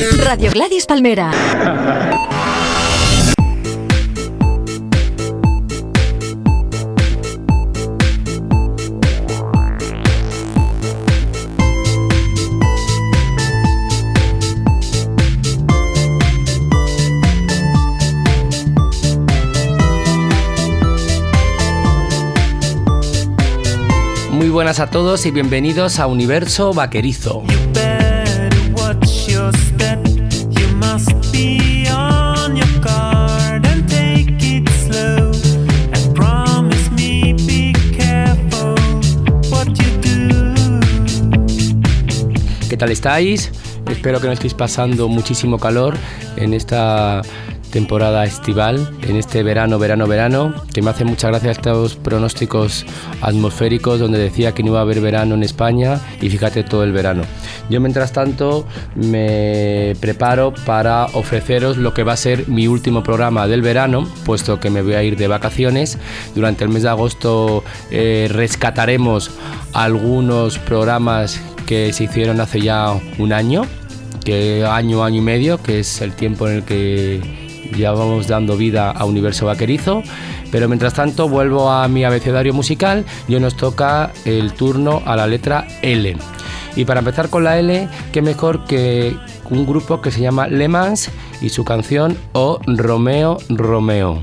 Radio Gladys Palmera. Muy buenas a todos y bienvenidos a Universo Vaquerizo. ¿Qué tal estáis? Espero que no estéis pasando muchísimo calor en esta temporada estival, en este verano, verano, verano, que me hace mucha gracia estos pronósticos atmosféricos donde decía que no iba a haber verano en España y fíjate todo el verano. Yo mientras tanto me preparo para ofreceros lo que va a ser mi último programa del verano, puesto que me voy a ir de vacaciones. Durante el mes de agosto eh, rescataremos algunos programas que se hicieron hace ya un año, que año, año y medio, que es el tiempo en el que ya vamos dando vida a Universo Vaquerizo. Pero mientras tanto vuelvo a mi abecedario musical y nos toca el turno a la letra L. Y para empezar con la L, qué mejor que un grupo que se llama Le Mans y su canción O Romeo Romeo.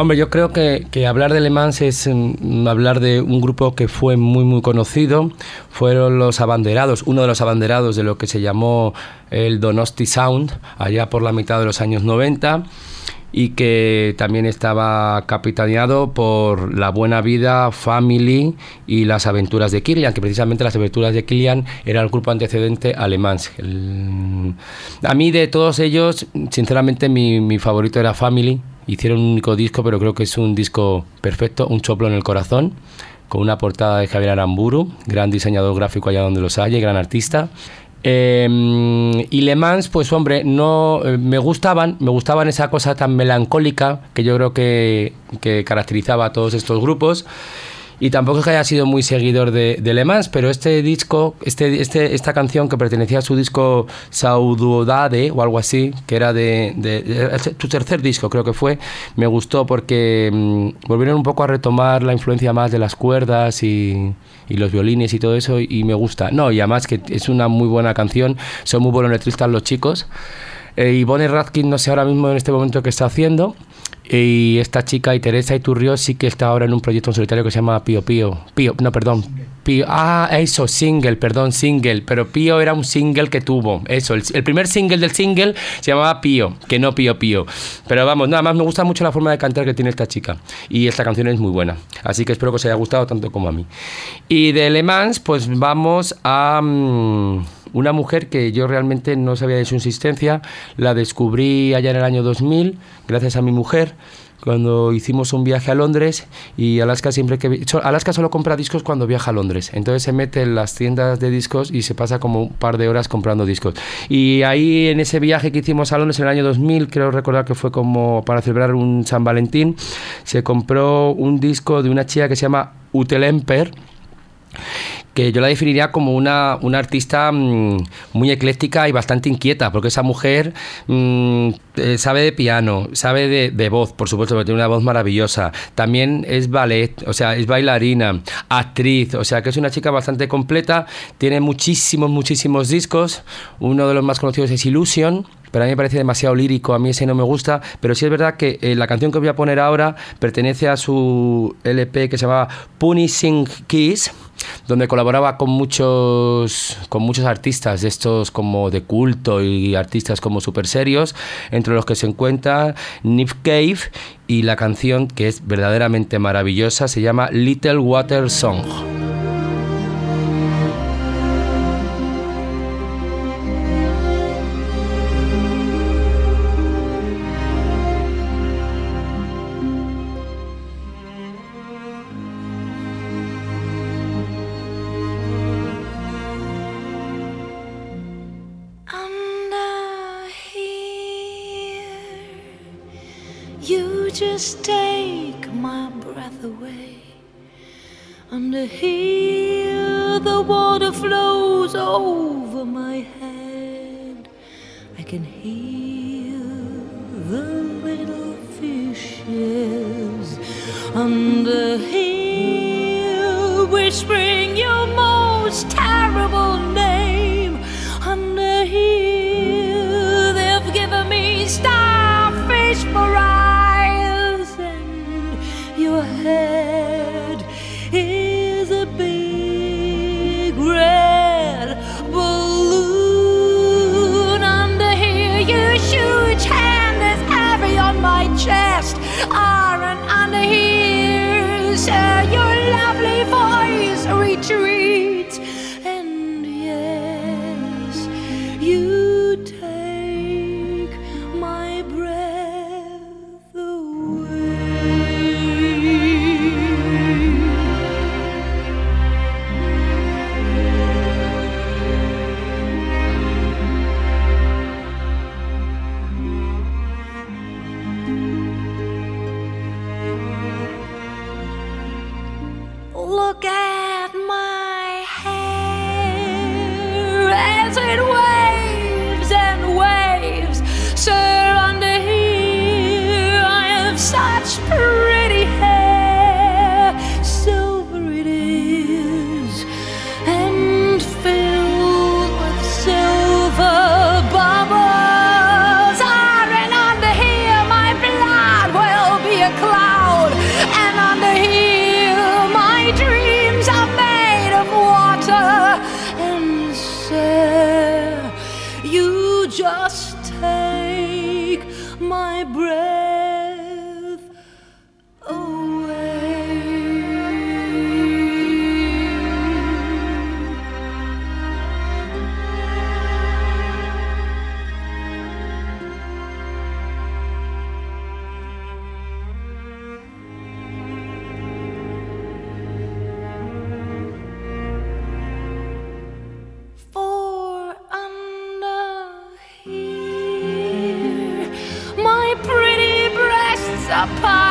Hombre, yo creo que, hablar de Le Mans es mm, hablar de un grupo que fue muy, muy conocido. Fueron los abanderados, uno de los abanderados de lo que se llamó el Donosti Sound, allá por la mitad de los años 90 y que también estaba capitaneado por La Buena Vida, Family y Las Aventuras de Kilian, que precisamente Las Aventuras de Kilian era el grupo antecedente alemán. A mí de todos ellos, sinceramente mi, mi favorito era Family. Hicieron un único disco, pero creo que es un disco perfecto, un choplo en el corazón con una portada de Javier Aramburu, gran diseñador gráfico allá donde los haya, gran artista. Eh, y Le Mans, pues hombre, no eh, me gustaban, me gustaban esa cosa tan melancólica que yo creo que, que caracterizaba a todos estos grupos y tampoco es que haya sido muy seguidor de, de Le Mans, pero este disco, este, este, esta canción que pertenecía a su disco Saudade o algo así, que era de, tu tercer disco creo que fue, me gustó porque mmm, volvieron un poco a retomar la influencia más de las cuerdas y, y los violines y todo eso y me gusta. No, y además que es una muy buena canción, son muy buenos letristas los chicos. Eh, y Bonnie Radkin no sé ahora mismo en este momento qué está haciendo, y esta chica, y Teresa Iturrió, sí que está ahora en un proyecto en solitario que se llama Pío Pío. Pío, no, perdón. Pío, ah, eso, single, perdón, single. Pero Pío era un single que tuvo. Eso, el, primer single del single se llamaba Pío, que no Pío Pío. Pero vamos, nada más me gusta mucho la forma de cantar que tiene esta chica. Y esta canción es muy buena. Así que espero que os haya gustado tanto como a mí. Y de Le Mans, pues vamos a. Um, una mujer que yo realmente no sabía de su existencia, la descubrí allá en el año 2000, gracias a mi mujer, cuando hicimos un viaje a Londres y Alaska siempre que Alaska solo compra discos cuando viaja a Londres. Entonces se mete en las tiendas de discos y se pasa como un par de horas comprando discos. Y ahí en ese viaje que hicimos a Londres en el año 2000 creo recordar que fue como para celebrar un San Valentín se compró un disco de una chica que se llama Utelemper que yo la definiría como una, una artista mmm, muy ecléctica y bastante inquieta, porque esa mujer mmm, eh, sabe de piano, sabe de, de, voz, por supuesto, porque tiene una voz maravillosa. También es ballet, o sea, es bailarina, actriz, o sea, que es una chica bastante completa, tiene muchísimos, muchísimos discos. Uno de los más conocidos es Illusion, pero a mí me parece demasiado lírico, a mí ese no me gusta, pero sí es verdad que eh, la canción que voy a poner ahora pertenece a su LP que se llama Punishing Kiss, donde colaboraba con muchos con muchos artistas de estos como de culto y artistas como super serios, entre los que se encuentra Nick Cave y la canción que es verdaderamente maravillosa se llama Little Water Song. Just take my breath away. Under here, the water flows over my head. I can hear the little fishes under here whispering your most apart.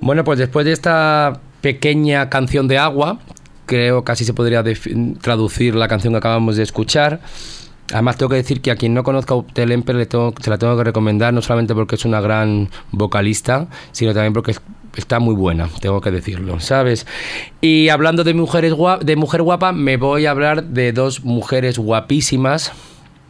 Bueno, pues después de esta pequeña canción de agua, creo así se podría traducir la canción que acabamos de escuchar. Además tengo que decir que a quien no conozca a Telemper le tengo, se la tengo que recomendar, no solamente porque es una gran vocalista, sino también porque está muy buena, tengo que decirlo, ¿sabes? Y hablando de mujeres de mujer guapa, me voy a hablar de dos mujeres guapísimas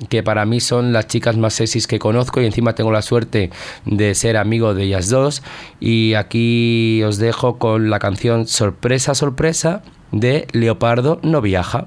que para mí son las chicas más sexys que conozco y encima tengo la suerte de ser amigo de ellas dos. Y aquí os dejo con la canción Sorpresa, sorpresa de Leopardo no viaja.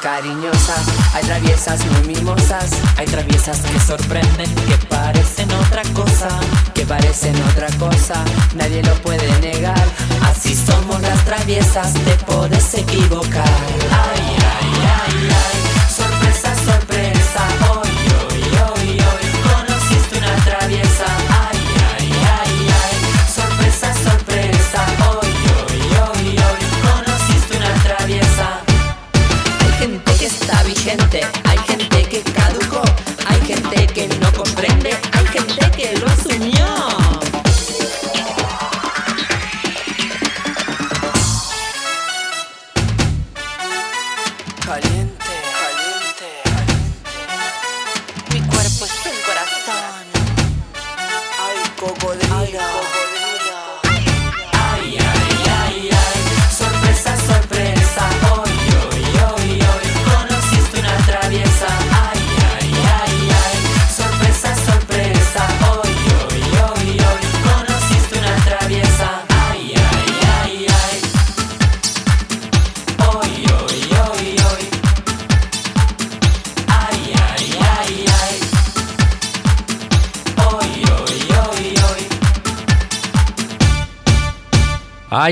cariñosas, hay traviesas muy mimosas, hay traviesas que sorprenden, que parecen otra cosa, que parecen otra cosa, nadie lo puede negar. Así somos las traviesas, te puedes equivocar. Ay, ay, ay, ay.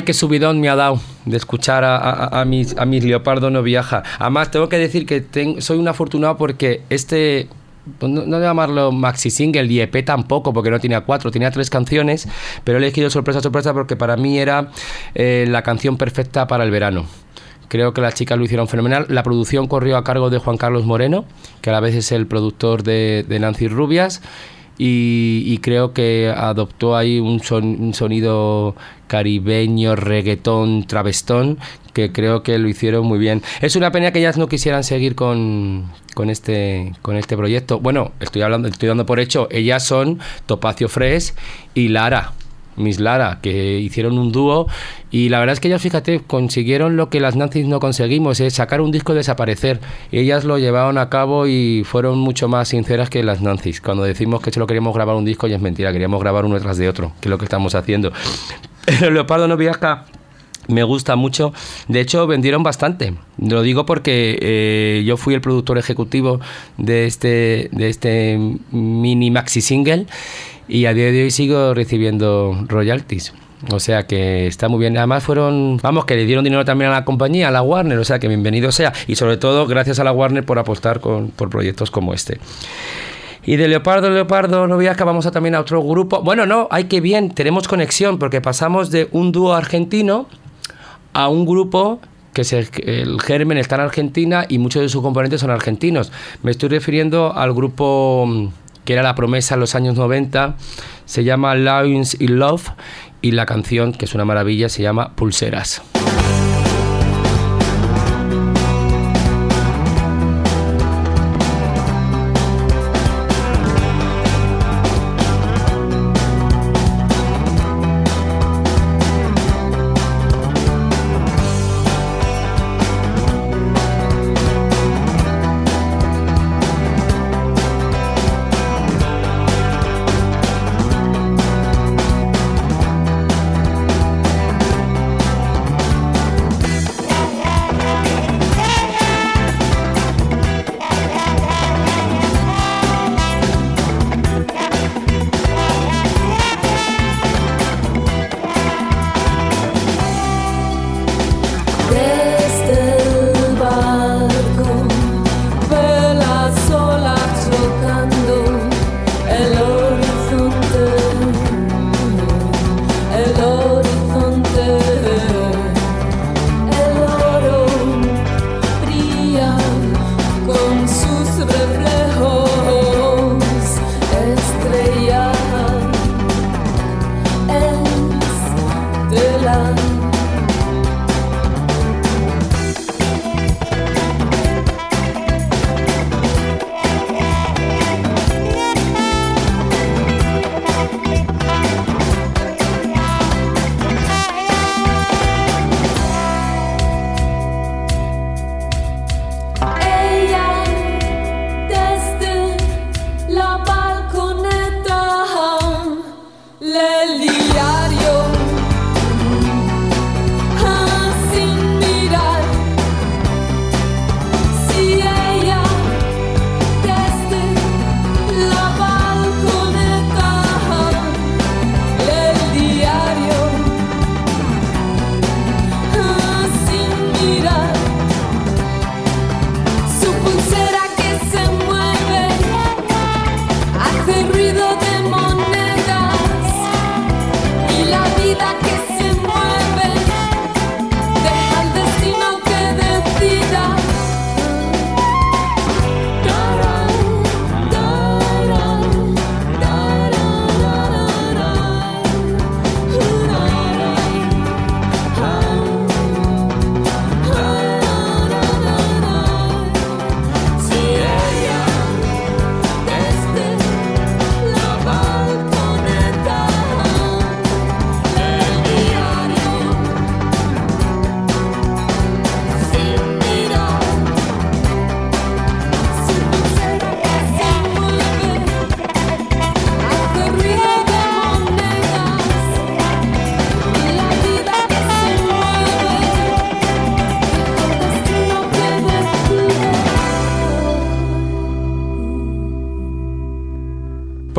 Qué subidón me ha dado de escuchar a, mis, a mis Leopardo no viaja. Además, tengo que decir que soy un afortunado porque este pues no, no, llamarlo maxi single y EP tampoco, porque no tenía cuatro, tenía tres canciones, pero he elegido sorpresa, sorpresa porque para mí era eh, la canción perfecta para el verano. Creo que las chicas lo hicieron fenomenal. La producción corrió a cargo de Juan Carlos Moreno, que a la vez es el productor de, de Nancy Rubias y, creo que adoptó ahí un, un sonido caribeño, reggaetón, travestón, que creo que lo hicieron muy bien. Es una pena que ellas no quisieran seguir con, con, este, con este proyecto. Bueno, estoy hablando, estoy dando por hecho, ellas son Topacio Fres y Lara. Miss Lara, que hicieron un dúo y la verdad es que ellas, fíjate, consiguieron lo que las Nancy's no conseguimos, es sacar un disco y desaparecer. ellas lo llevaron a cabo y fueron mucho más sinceras que las Nancy's. Cuando decimos que solo queríamos grabar un disco, y es mentira, queríamos grabar uno tras de otro, que es lo que estamos haciendo. Pero Leopardo no viaja me gusta mucho. De hecho, vendieron bastante. Lo digo porque eh, yo fui el productor ejecutivo de este, de este mini maxi single y a día de hoy sigo recibiendo royalties. O sea que está muy bien. Además fueron, vamos, que le dieron dinero también a la compañía, a la Warner, o sea que bienvenido sea. Y sobre todo gracias a la Warner por apostar con, por proyectos como este. Y de Leopardo, Leopardo, no vamos a también a otro grupo. Bueno, no, hay que bien, tenemos conexión porque pasamos de un dúo argentino a un grupo que es el, el, germen está en Argentina y muchos de sus componentes son argentinos. Me estoy refiriendo al grupo que era la promesa en los años 90, se llama Lions in Love y la canción, que es una maravilla, se llama Pulseras.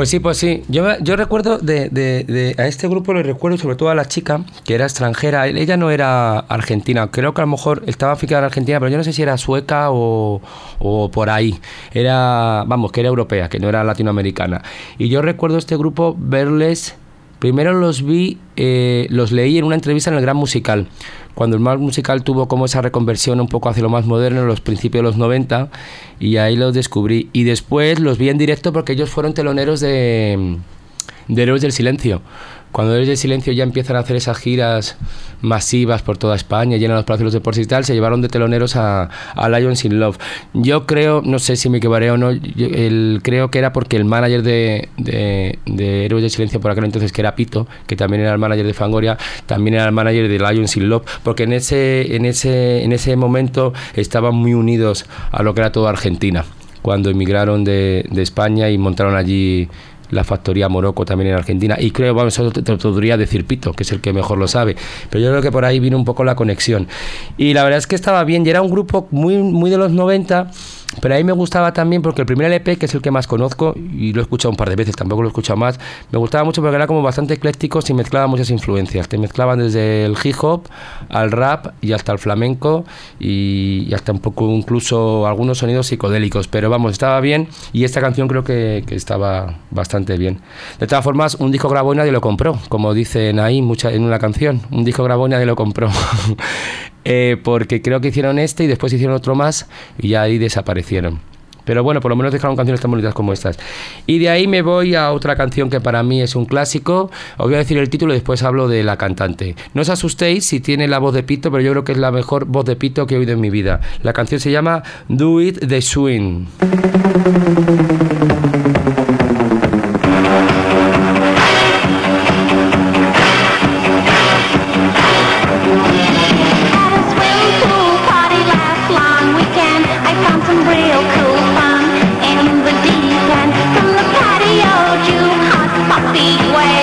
Pues sí, pues sí. Yo, yo recuerdo de, a este grupo, le recuerdo sobre todo a la chica, que era extranjera. Ella no era argentina, creo que a lo mejor estaba fijada en Argentina, pero yo no sé si era sueca o, o por ahí. Era, vamos, que era europea, que no era latinoamericana. Y yo recuerdo este grupo verles Primero los vi, eh, los leí en una entrevista en el Gran Musical, cuando el Gran Musical tuvo como esa reconversión un poco hacia lo más moderno en los principios de los 90 y ahí los descubrí. Y después los vi en directo porque ellos fueron teloneros de, de Héroes del Silencio cuando del Silencio ya empiezan a hacer esas giras masivas por toda España, llenan los palacios de deportes y tal, se llevaron de teloneros a, a Lions in Love. Yo creo, no sé si me equivocaré o no, el, creo que era porque el manager de, de, de, Héroes del Silencio por aquel entonces, que era Pito, que también era el manager de Fangoria, también era el manager de Lions in Love, porque en ese, en ese, en ese momento estaban muy unidos a lo que era toda Argentina, cuando emigraron de, de España y montaron allí la factoría Morocco también en Argentina. Y creo, bueno, eso te, podría decir Pito, que es el que mejor lo sabe. Pero yo creo que por ahí vino un poco la conexión. Y la verdad es que estaba bien, y era un grupo muy, muy de los 90 pero a mí me gustaba también porque el primer LP, que es el que más conozco, y lo he escuchado un par de veces, tampoco lo he escuchado más, me gustaba mucho porque era como bastante ecléctico y mezclaba muchas influencias. Te mezclaban desde el hip hop al rap y hasta el flamenco y, hasta un poco incluso algunos sonidos psicodélicos. Pero vamos, estaba bien y esta canción creo que, estaba bastante bien. De todas formas, un disco grabó y nadie lo compró, como dicen ahí mucha, en una canción. Un disco grabó y nadie lo compró. Eh, porque creo que hicieron este y después hicieron otro más y ya ahí desaparecieron. Pero bueno, por lo menos dejaron canciones tan bonitas como estas. Y de ahí me voy a otra canción que para mí es un clásico. Os voy a decir el título y después hablo de la cantante. No os asustéis si tiene la voz de Pito, pero yo creo que es la mejor voz de Pito que he oído en mi vida. La canción se llama Do It the Swing. Bueno,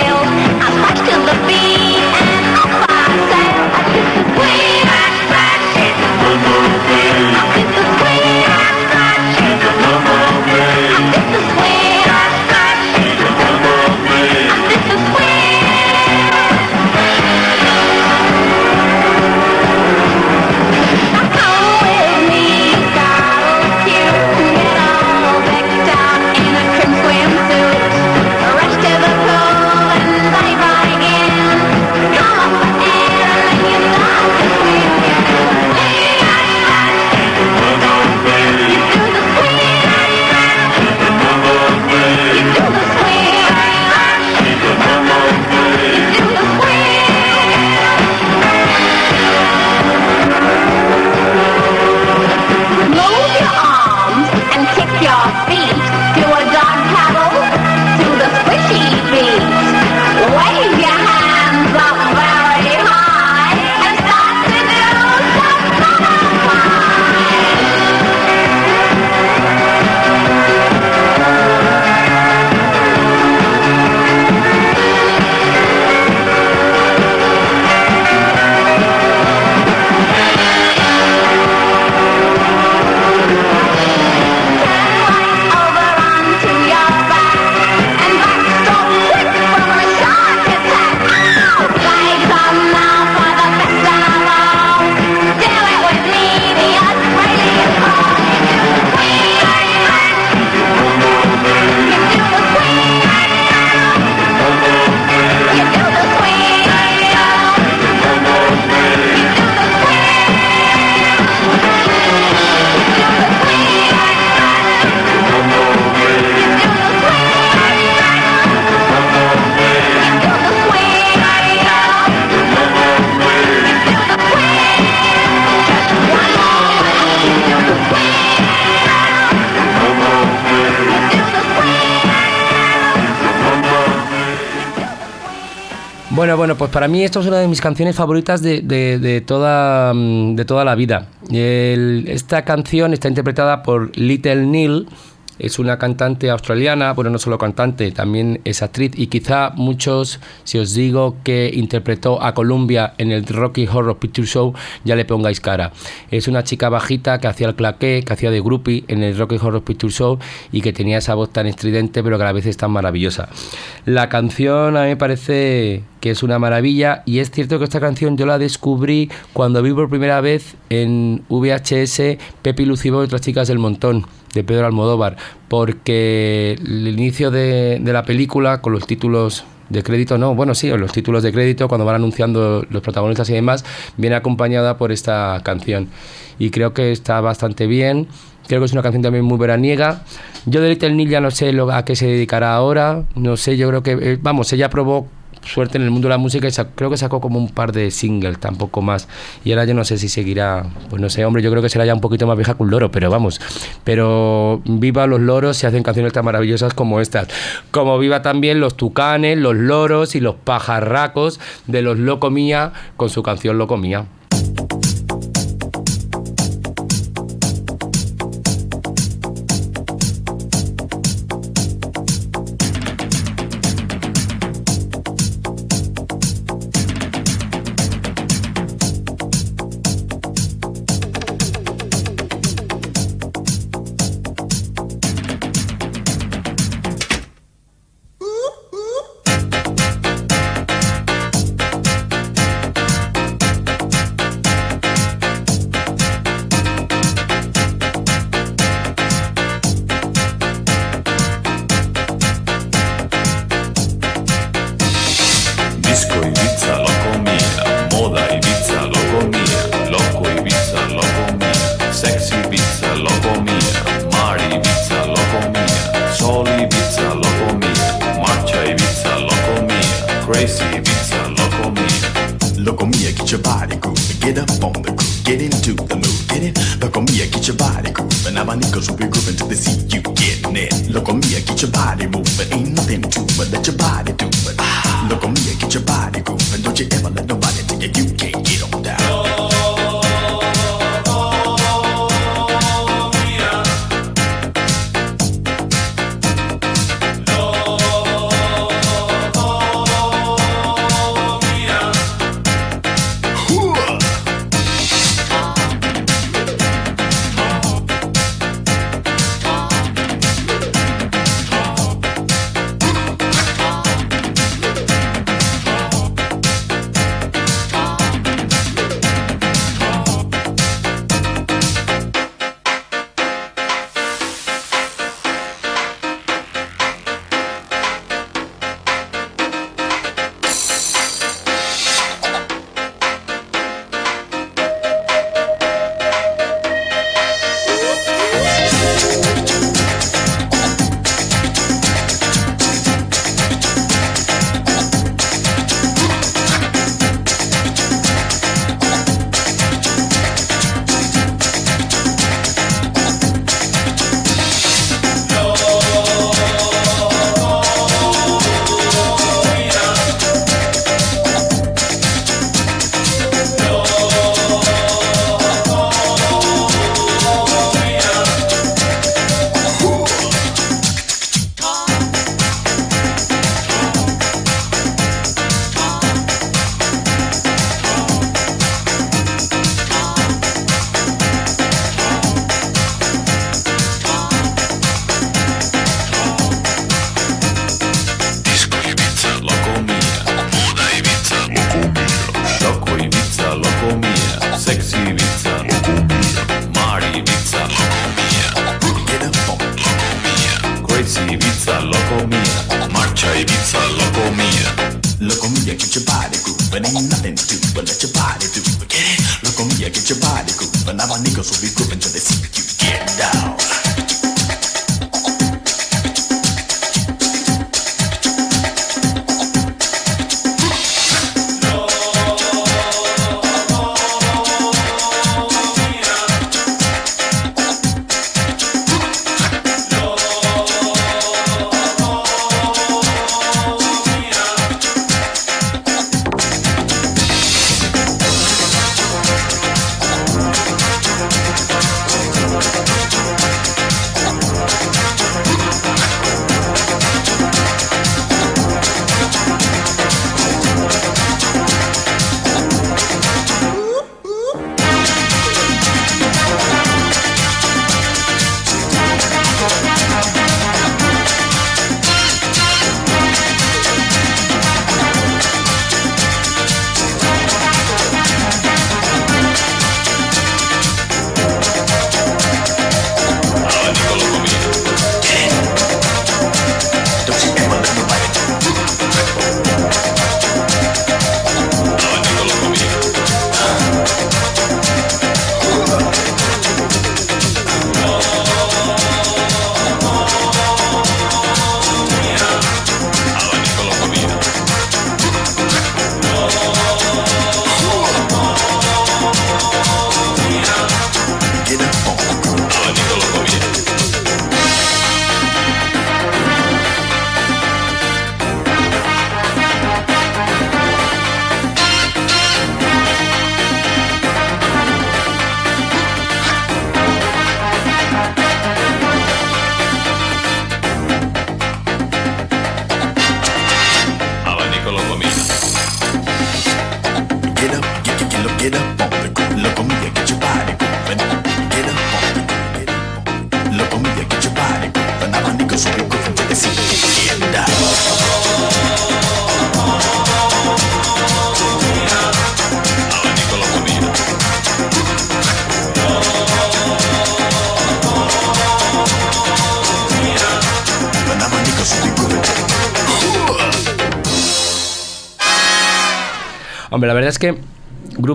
pues para mí esto es una de mis canciones favoritas de, toda, mm, de toda la vida. esta canción está interpretada por Little Neil, es una cantante australiana, bueno, no solo cantante, también es actriz y quizá muchos, si os digo que interpretó a Columbia en el Rocky Horror Picture Show, ya le pongáis cara. Es una chica bajita que hacía el claqué, que hacía de groupie en el Rocky Horror Picture Show y que tenía esa voz tan estridente pero que a la vez es tan maravillosa. La canción a mí me parece que es una maravilla y es cierto que esta canción yo la descubrí cuando vi por primera vez en VHS Pepi Lucibo y otras chicas del montón de Pedro Almodóvar, porque el inicio de, la película, con los títulos de crédito, no, bueno, sí, los títulos de crédito, cuando van anunciando los protagonistas y demás, viene acompañada por esta canción. Y creo que está bastante bien. Creo que es una canción también muy veraniega. Yo de Little Neil ya no sé lo, a qué se dedicará ahora. No sé, yo creo que, eh, vamos, ella probó suerte en el mundo de la música y creo que sacó como un par de singles, tampoco más. Y ahora yo no sé si seguirá, pues no sé, hombre, yo creo que será ya un poquito más vieja que un loro, pero vamos. Pero viva los loros se hacen canciones tan maravillosas como estas. Como viva también los tucanes, los loros y los pajarracos de los Locomía con su canción Locomía.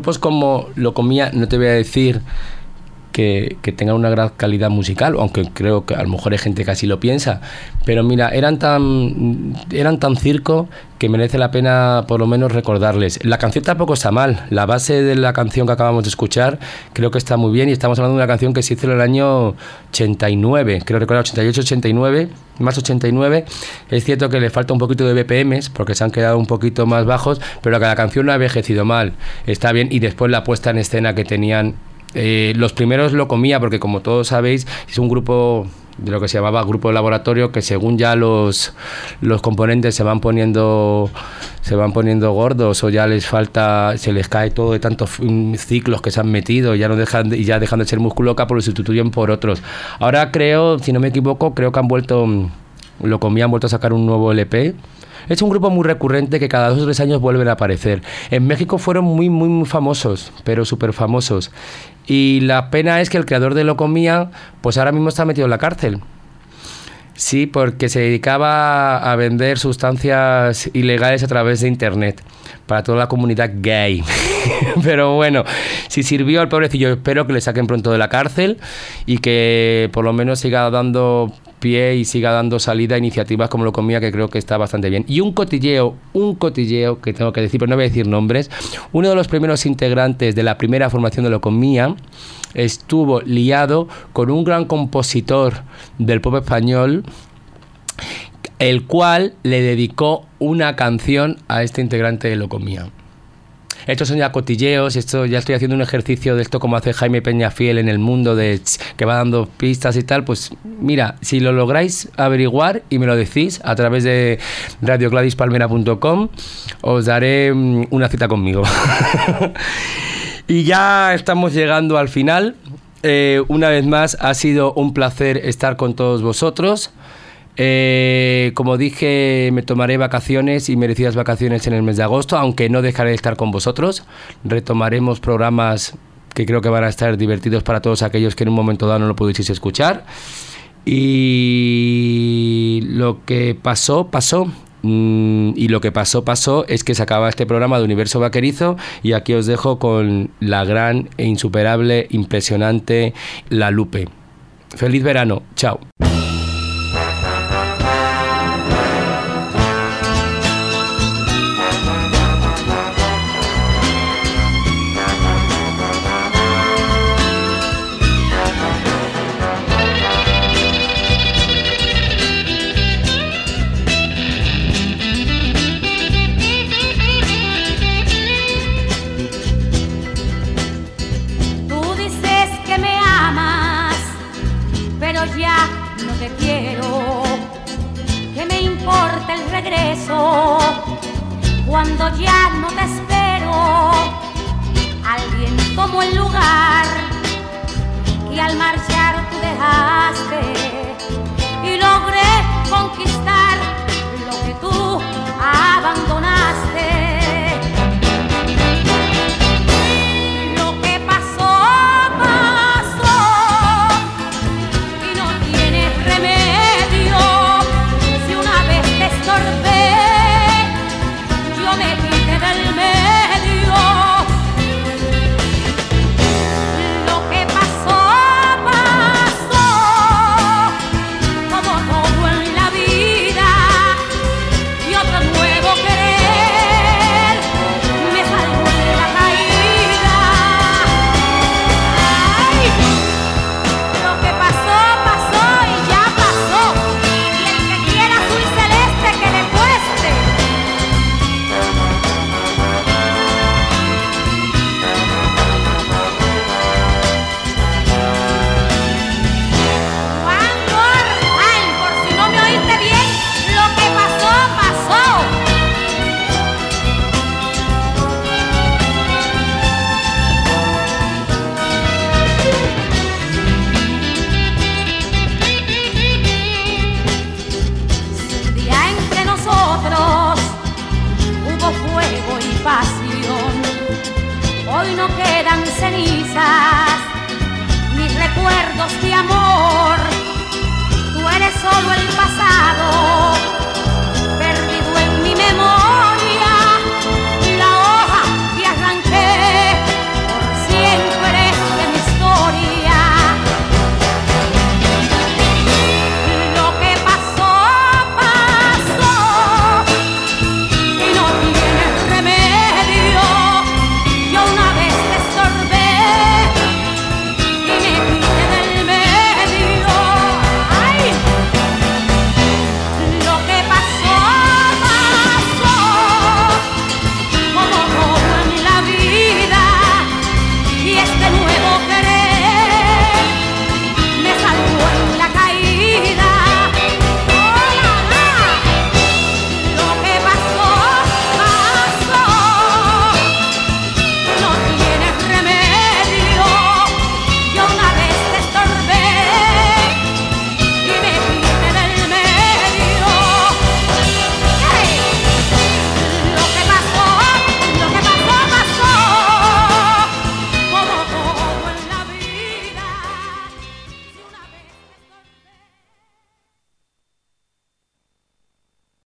Grupos como Lo Comía, no te voy a decir que, que, tengan una gran calidad musical, aunque creo que a lo mejor hay gente que así lo piensa. Pero mira, eran tan, eran tan circo que merece la pena por lo menos recordarles. La canción tampoco está mal. La base de la canción que acabamos de escuchar creo que está muy bien y estamos hablando de una canción que se hizo en el año 89, creo recordar 88, 89, más 89. Es cierto que le falta un poquito de BPMs porque se han quedado un poquito más bajos, pero que la canción no ha envejecido mal. Está bien y después la puesta en escena que tenían eh, los primeros lo comía porque como todos sabéis es un grupo de lo que se llamaba grupo de laboratorio que según ya los, los componentes se van poniendo se van poniendo gordos o ya les falta se les cae todo de tantos ciclos que se han metido ya no dejan y ya dejan de ser musculoca pues lo sustituyen por otros ahora creo si no me equivoco creo que han vuelto lo comía han vuelto a sacar un nuevo LP es un grupo muy recurrente que cada dos o tres años vuelven a aparecer. En México fueron muy, muy, muy famosos, pero súper famosos. Y la pena es que el creador de Locomía, pues ahora mismo está metido en la cárcel. Sí, porque se dedicaba a vender sustancias ilegales a través de Internet para toda la comunidad gay. Pero bueno, si sirvió al pobrecillo, espero que le saquen pronto de la cárcel y que por lo menos siga dando y siga dando salida a iniciativas como lo comía, que creo que está bastante bien. Y un cotilleo, un cotilleo que tengo que decir, pero no voy a decir nombres, uno de los primeros integrantes de la primera formación de lo comía estuvo liado con un gran compositor del pop español, el cual le dedicó una canción a este integrante de lo comía. Estos son ya cotilleos, esto ya estoy haciendo un ejercicio de esto como hace Jaime Peñafiel en el mundo de que va dando pistas y tal, pues mira, si lo lográis averiguar y me lo decís a través de radiocladispalmera.com, os daré mm, una cita conmigo. y ya estamos llegando al final. Eh, una vez más, ha sido un placer estar con todos vosotros. Eh, como dije, me tomaré vacaciones y merecidas vacaciones en el mes de agosto, aunque no dejaré de estar con vosotros. Retomaremos programas que creo que van a estar divertidos para todos aquellos que en un momento dado no lo pudisteis escuchar. Y lo que pasó, pasó. Mm, y lo que pasó, pasó es que se acaba este programa de Universo Vaquerizo y aquí os dejo con la gran e insuperable, impresionante La Lupe. Feliz verano, chao.